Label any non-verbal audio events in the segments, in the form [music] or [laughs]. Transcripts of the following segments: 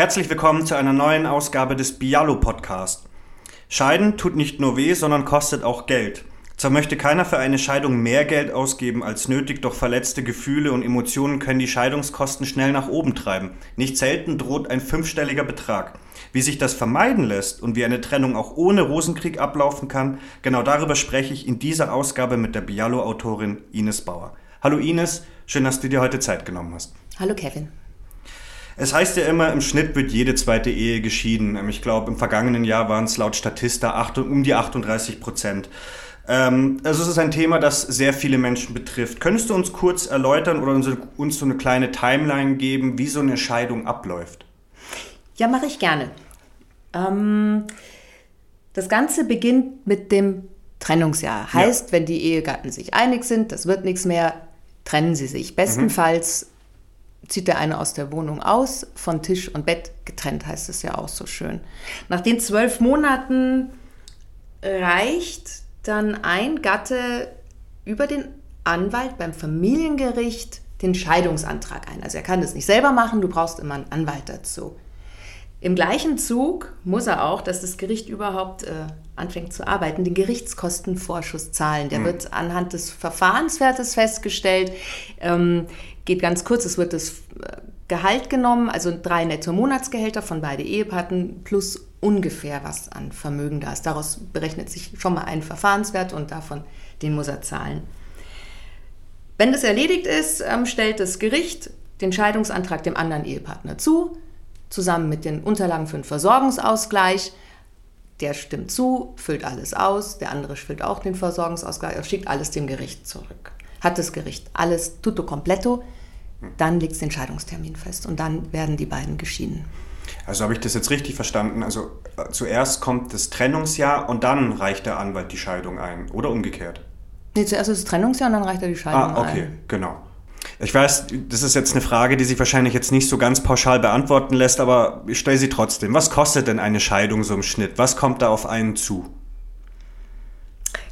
Herzlich willkommen zu einer neuen Ausgabe des Bialo Podcast. Scheiden tut nicht nur weh, sondern kostet auch Geld. Zwar möchte keiner für eine Scheidung mehr Geld ausgeben als nötig, doch verletzte Gefühle und Emotionen können die Scheidungskosten schnell nach oben treiben. Nicht selten droht ein fünfstelliger Betrag. Wie sich das vermeiden lässt und wie eine Trennung auch ohne Rosenkrieg ablaufen kann, genau darüber spreche ich in dieser Ausgabe mit der Bialo-Autorin Ines Bauer. Hallo Ines, schön, dass du dir heute Zeit genommen hast. Hallo Kevin. Es heißt ja immer, im Schnitt wird jede zweite Ehe geschieden. Ähm, ich glaube, im vergangenen Jahr waren es laut Statista um die 38 Prozent. Ähm, also es ist ein Thema, das sehr viele Menschen betrifft. Könntest du uns kurz erläutern oder uns so eine kleine Timeline geben, wie so eine Scheidung abläuft? Ja, mache ich gerne. Ähm, das Ganze beginnt mit dem Trennungsjahr. Heißt, ja. wenn die Ehegatten sich einig sind, das wird nichts mehr, trennen sie sich. Bestenfalls zieht der eine aus der Wohnung aus, von Tisch und Bett getrennt, heißt es ja auch so schön. Nach den zwölf Monaten reicht dann ein Gatte über den Anwalt beim Familiengericht den Scheidungsantrag ein. Also er kann das nicht selber machen, du brauchst immer einen Anwalt dazu. Im gleichen Zug muss er auch, dass das Gericht überhaupt äh, anfängt zu arbeiten, den Gerichtskostenvorschuss zahlen. Der mhm. wird anhand des Verfahrenswertes festgestellt. Ähm, geht ganz kurz, es wird das äh, Gehalt genommen, also drei Netto-Monatsgehälter von beide Ehepartnern plus ungefähr was an Vermögen da ist. Daraus berechnet sich schon mal ein Verfahrenswert und davon, den muss er zahlen. Wenn das erledigt ist, ähm, stellt das Gericht den Scheidungsantrag dem anderen Ehepartner zu zusammen mit den Unterlagen für den Versorgungsausgleich. Der stimmt zu, füllt alles aus, der andere füllt auch den Versorgungsausgleich, er schickt alles dem Gericht zurück. Hat das Gericht alles tutto completo, dann legt es den Scheidungstermin fest und dann werden die beiden geschieden. Also habe ich das jetzt richtig verstanden? Also äh, zuerst kommt das Trennungsjahr und dann reicht der Anwalt die Scheidung ein oder umgekehrt? Nee, zuerst ist das Trennungsjahr und dann reicht er die Scheidung ein. Ah, okay, ein. genau. Ich weiß, das ist jetzt eine Frage, die sich wahrscheinlich jetzt nicht so ganz pauschal beantworten lässt, aber ich stelle sie trotzdem. Was kostet denn eine Scheidung so im Schnitt? Was kommt da auf einen zu?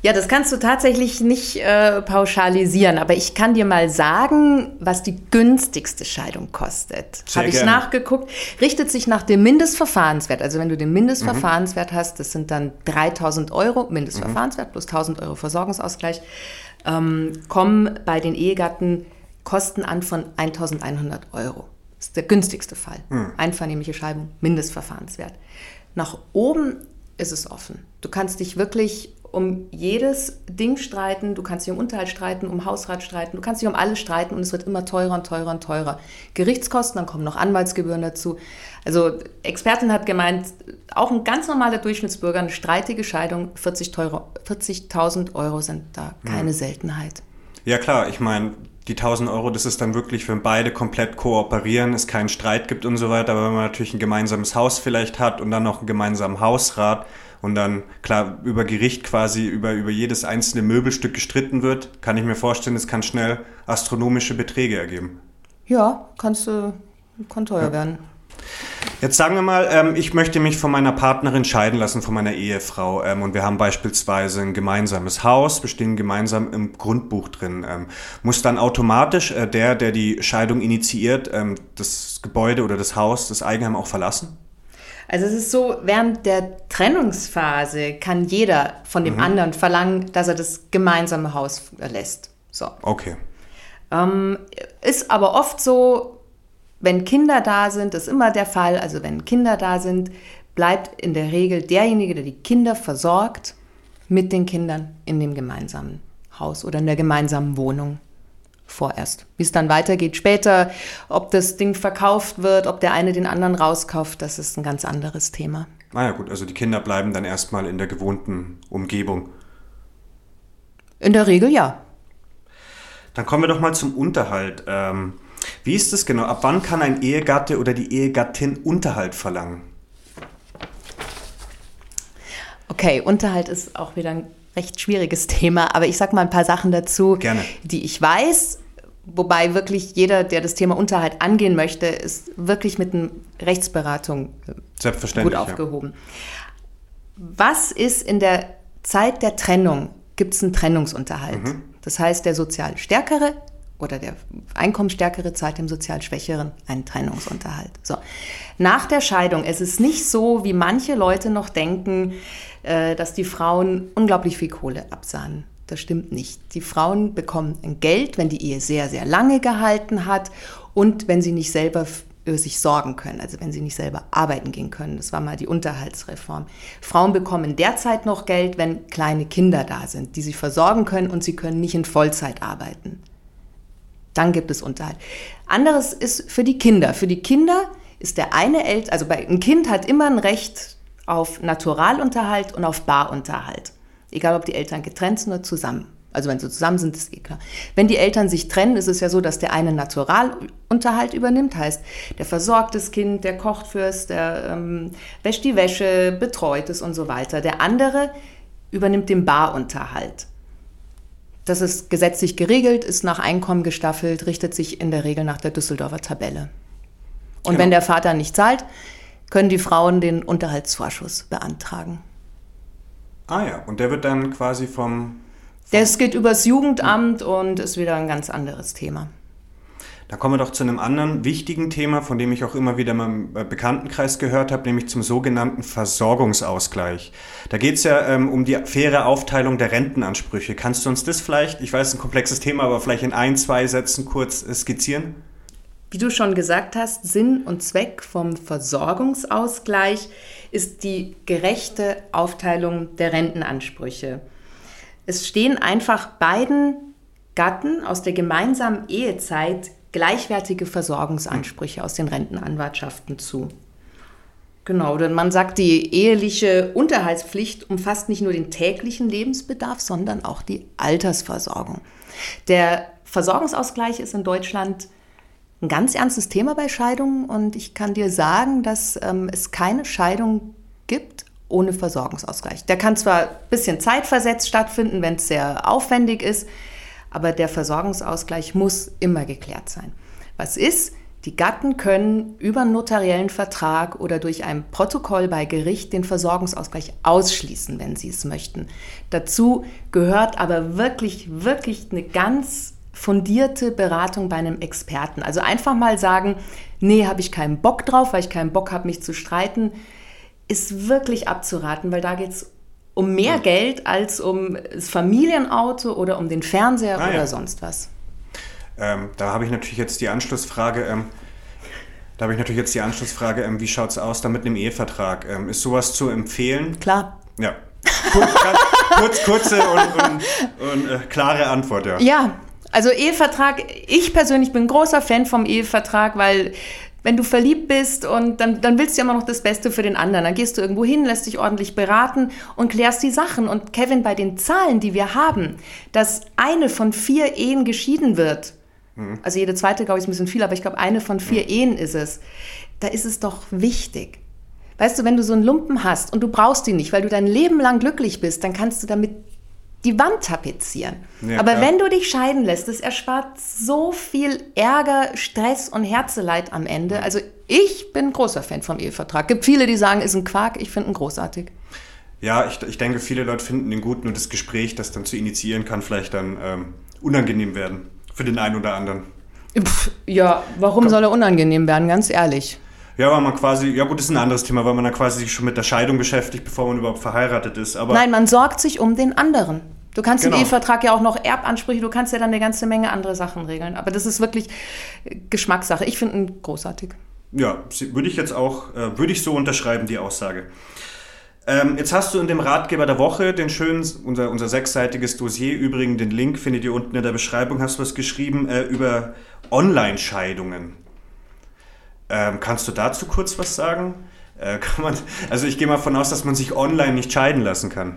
Ja, das kannst du tatsächlich nicht äh, pauschalisieren, aber ich kann dir mal sagen, was die günstigste Scheidung kostet. Habe ich nachgeguckt. Richtet sich nach dem Mindestverfahrenswert. Also wenn du den Mindestverfahrenswert mhm. hast, das sind dann 3000 Euro Mindestverfahrenswert mhm. plus 1000 Euro Versorgungsausgleich, ähm, kommen bei den Ehegatten Kosten an von 1100 Euro. Das ist der günstigste Fall. Hm. Einvernehmliche Scheibung, Mindestverfahrenswert. Nach oben ist es offen. Du kannst dich wirklich um jedes Ding streiten, du kannst dich um Unterhalt streiten, um Hausrat streiten, du kannst dich um alles streiten und es wird immer teurer und teurer und teurer. Gerichtskosten, dann kommen noch Anwaltsgebühren dazu. Also Expertin hat gemeint, auch ein ganz normaler Durchschnittsbürger, eine streitige Scheidung, 40.000 40 Euro sind da keine hm. Seltenheit. Ja klar, ich meine, die 1000 Euro, das ist dann wirklich, wenn beide komplett kooperieren, es keinen Streit gibt und so weiter. Aber wenn man natürlich ein gemeinsames Haus vielleicht hat und dann noch einen gemeinsamen Hausrat und dann klar über Gericht quasi über, über jedes einzelne Möbelstück gestritten wird, kann ich mir vorstellen, es kann schnell astronomische Beträge ergeben. Ja, kannst du, kann teuer ja. werden. Jetzt sagen wir mal, ähm, ich möchte mich von meiner Partnerin scheiden lassen, von meiner Ehefrau. Ähm, und wir haben beispielsweise ein gemeinsames Haus, bestehen gemeinsam im Grundbuch drin. Ähm, muss dann automatisch äh, der, der die Scheidung initiiert, ähm, das Gebäude oder das Haus, das Eigenheim auch verlassen? Also es ist so, während der Trennungsphase kann jeder von dem mhm. anderen verlangen, dass er das gemeinsame Haus verlässt. So. Okay. Ähm, ist aber oft so, wenn Kinder da sind, ist immer der Fall, also wenn Kinder da sind, bleibt in der Regel derjenige, der die Kinder versorgt, mit den Kindern in dem gemeinsamen Haus oder in der gemeinsamen Wohnung vorerst. Wie es dann weitergeht später, ob das Ding verkauft wird, ob der eine den anderen rauskauft, das ist ein ganz anderes Thema. Ah ja gut, also die Kinder bleiben dann erstmal in der gewohnten Umgebung. In der Regel ja. Dann kommen wir doch mal zum Unterhalt. Ähm wie ist es genau? Ab wann kann ein Ehegatte oder die Ehegattin Unterhalt verlangen? Okay, Unterhalt ist auch wieder ein recht schwieriges Thema, aber ich sage mal ein paar Sachen dazu, Gerne. die ich weiß. Wobei wirklich jeder, der das Thema Unterhalt angehen möchte, ist wirklich mit einer Rechtsberatung äh, gut aufgehoben. Ja. Was ist in der Zeit der Trennung? Gibt es einen Trennungsunterhalt? Mhm. Das heißt, der sozial Stärkere oder der Einkommensstärkere zahlt dem sozial Schwächeren einen Trennungsunterhalt. So. Nach der Scheidung, es ist nicht so, wie manche Leute noch denken, äh, dass die Frauen unglaublich viel Kohle absahnen. Das stimmt nicht. Die Frauen bekommen ein Geld, wenn die Ehe sehr, sehr lange gehalten hat und wenn sie nicht selber sich sorgen können, also wenn sie nicht selber arbeiten gehen können. Das war mal die Unterhaltsreform. Frauen bekommen derzeit noch Geld, wenn kleine Kinder da sind, die sie versorgen können und sie können nicht in Vollzeit arbeiten. Dann gibt es Unterhalt. Anderes ist für die Kinder. Für die Kinder ist der eine Eltern, also bei, ein Kind hat immer ein Recht auf Naturalunterhalt und auf Barunterhalt. Egal, ob die Eltern getrennt sind oder zusammen. Also wenn sie zusammen sind, ist eh klar. Wenn die Eltern sich trennen, ist es ja so, dass der eine Naturalunterhalt übernimmt, heißt, der versorgt das Kind, der kocht fürs, der ähm, wäscht die Wäsche, betreut es und so weiter. Der andere übernimmt den Barunterhalt. Das ist gesetzlich geregelt, ist nach Einkommen gestaffelt, richtet sich in der Regel nach der Düsseldorfer Tabelle. Und genau. wenn der Vater nicht zahlt, können die Frauen den Unterhaltsvorschuss beantragen. Ah ja, und der wird dann quasi vom das geht übers Jugendamt und ist wieder ein ganz anderes Thema. Da kommen wir doch zu einem anderen wichtigen Thema, von dem ich auch immer wieder im Bekanntenkreis gehört habe, nämlich zum sogenannten Versorgungsausgleich. Da geht es ja ähm, um die faire Aufteilung der Rentenansprüche. Kannst du uns das vielleicht, ich weiß, ein komplexes Thema, aber vielleicht in ein, zwei Sätzen kurz äh, skizzieren? Wie du schon gesagt hast, Sinn und Zweck vom Versorgungsausgleich ist die gerechte Aufteilung der Rentenansprüche. Es stehen einfach beiden Gatten aus der gemeinsamen Ehezeit gleichwertige Versorgungsansprüche aus den Rentenanwartschaften zu. Genau, denn man sagt, die eheliche Unterhaltspflicht umfasst nicht nur den täglichen Lebensbedarf, sondern auch die Altersversorgung. Der Versorgungsausgleich ist in Deutschland ein ganz ernstes Thema bei Scheidungen und ich kann dir sagen, dass ähm, es keine Scheidung gibt, ohne Versorgungsausgleich. Der kann zwar ein bisschen zeitversetzt stattfinden, wenn es sehr aufwendig ist, aber der Versorgungsausgleich muss immer geklärt sein. Was ist? Die Gatten können über einen notariellen Vertrag oder durch ein Protokoll bei Gericht den Versorgungsausgleich ausschließen, wenn sie es möchten. Dazu gehört aber wirklich, wirklich eine ganz fundierte Beratung bei einem Experten. Also einfach mal sagen, nee, habe ich keinen Bock drauf, weil ich keinen Bock habe, mich zu streiten ist wirklich abzuraten, weil da geht es um mehr. Geld als um das Familienauto oder um den Fernseher ah, oder ja. sonst was. Ähm, da habe ich natürlich jetzt die Anschlussfrage. Ähm, da habe ich natürlich jetzt die Anschlussfrage, ähm, wie schaut es aus da mit einem Ehevertrag? Ähm, ist sowas zu empfehlen? Klar. Ja. Kurz, kurz kurze und, und, und äh, klare Antwort, ja. Ja, also Ehevertrag, ich persönlich bin großer Fan vom Ehevertrag, weil wenn du verliebt bist und dann, dann willst du ja immer noch das Beste für den anderen. Dann gehst du irgendwo hin, lässt dich ordentlich beraten und klärst die Sachen. Und Kevin, bei den Zahlen, die wir haben, dass eine von vier Ehen geschieden wird, mhm. also jede zweite, glaube ich, ist ein bisschen viel, aber ich glaube, eine von vier mhm. Ehen ist es, da ist es doch wichtig. Weißt du, wenn du so einen Lumpen hast und du brauchst ihn nicht, weil du dein Leben lang glücklich bist, dann kannst du damit die Wand tapezieren. Ja, Aber klar. wenn du dich scheiden lässt, das erspart so viel Ärger, Stress und Herzeleid am Ende. Also ich bin großer Fan vom Ehevertrag. Gibt viele, die sagen, ist ein Quark. Ich finde ihn großartig. Ja, ich, ich denke, viele Leute finden ihn gut, nur das Gespräch, das dann zu initiieren, kann vielleicht dann ähm, unangenehm werden für den einen oder anderen. Pff, ja, warum Komm. soll er unangenehm werden, ganz ehrlich? Ja, weil man quasi, ja gut, das ist ein anderes Thema, weil man dann quasi sich schon mit der Scheidung beschäftigt, bevor man überhaupt verheiratet ist. Aber Nein, man sorgt sich um den anderen. Du kannst genau. im Ehevertrag ja auch noch Erbansprüche, du kannst ja dann eine ganze Menge andere Sachen regeln. Aber das ist wirklich Geschmackssache. Ich finde ihn großartig. Ja, würde ich jetzt auch, äh, würde ich so unterschreiben, die Aussage. Ähm, jetzt hast du in dem Ratgeber der Woche den schönen, unser, unser sechsseitiges Dossier, übrigens den Link findet ihr unten in der Beschreibung, hast du was geschrieben äh, über Online-Scheidungen. Ähm, kannst du dazu kurz was sagen? Äh, [laughs] man, also ich gehe mal von aus, dass man sich online nicht scheiden lassen kann.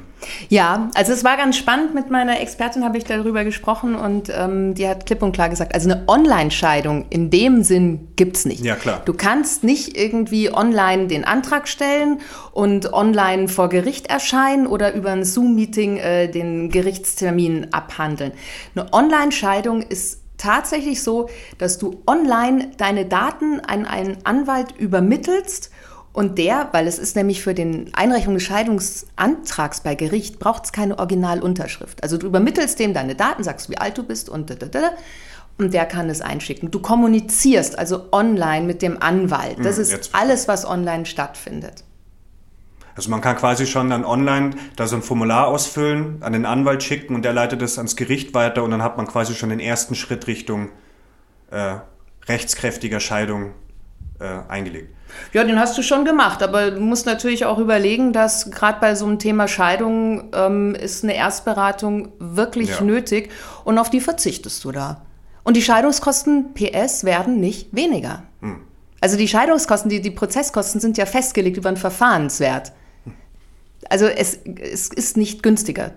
Ja, also es war ganz spannend. Mit meiner Expertin habe ich darüber gesprochen und ähm, die hat klipp und klar gesagt, also eine Online-Scheidung in dem Sinn gibt es nicht. Ja, klar. Du kannst nicht irgendwie online den Antrag stellen und online vor Gericht erscheinen oder über ein Zoom-Meeting äh, den Gerichtstermin abhandeln. Eine Online-Scheidung ist tatsächlich so, dass du online deine Daten an einen Anwalt übermittelst und der, weil es ist nämlich für den Einreichung des Scheidungsantrags bei Gericht, braucht es keine Originalunterschrift. Also du übermittelst dem deine Daten, sagst, wie alt du bist und da, da, da, und der kann es einschicken. Du kommunizierst also online mit dem Anwalt. Das Hm, ist alles, was online stattfindet. Also man kann quasi schon dann online da so ein Formular ausfüllen, an den Anwalt schicken und der leitet es ans Gericht weiter und dann hat man quasi schon den ersten Schritt Richtung äh, rechtskräftiger Scheidung äh, eingelegt. Ja, den hast du schon gemacht, aber du musst natürlich auch überlegen, dass gerade bei so einem Thema Scheidung ähm, ist eine Erstberatung wirklich Ja. nötig und auf die verzichtest du da. Und die Scheidungskosten PS werden nicht weniger. Also die Scheidungskosten, die, die Prozesskosten sind ja festgelegt über einen Verfahrenswert. Also es, es ist nicht günstiger.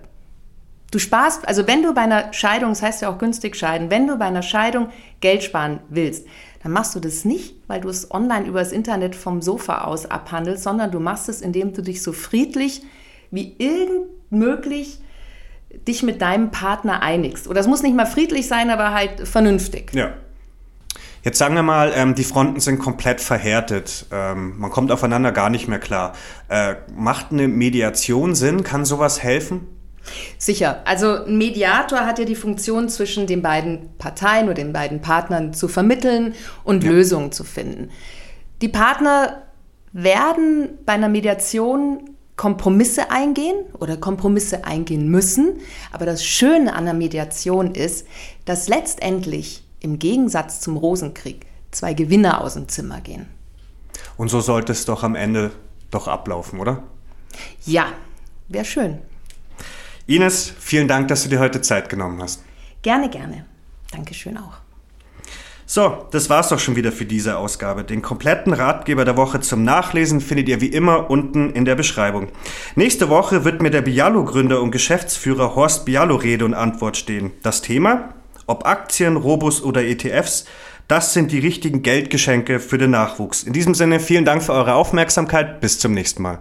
Du sparst, also wenn du bei einer Scheidung, das heißt ja auch günstig scheiden, wenn du bei einer Scheidung Geld sparen willst, dann machst du das nicht, weil du es online über das Internet vom Sofa aus abhandelst, sondern du machst es, indem du dich so friedlich wie irgend möglich dich mit deinem Partner einigst. Oder es muss nicht mal friedlich sein, aber halt vernünftig. Ja. Jetzt sagen wir mal, ähm, die Fronten sind komplett verhärtet. Ähm, man kommt aufeinander gar nicht mehr klar. Äh, macht eine Mediation Sinn? Kann sowas helfen? Sicher. Also ein Mediator hat ja die Funktion, zwischen den beiden Parteien oder den beiden Partnern zu vermitteln und Lösungen zu finden. Die Partner werden bei einer Mediation Kompromisse eingehen oder Kompromisse eingehen müssen. Aber das Schöne an der Mediation ist, dass letztendlich im Gegensatz zum Rosenkrieg zwei Gewinner aus dem Zimmer gehen. Und so sollte es doch am Ende doch ablaufen, oder? Ja, wäre schön. Ines, vielen Dank, dass du dir heute Zeit genommen hast. Gerne, gerne. Dankeschön auch. So, das war's doch schon wieder für diese Ausgabe. Den kompletten Ratgeber der Woche zum Nachlesen findet ihr wie immer unten in der Beschreibung. Nächste Woche wird mir der Bialo-Gründer und Geschäftsführer Horst Bialo Rede und Antwort stehen. Das Thema? Ob Aktien, Robus oder ETFs? Das sind die richtigen Geldgeschenke für den Nachwuchs. In diesem Sinne vielen Dank für eure Aufmerksamkeit. Bis zum nächsten Mal.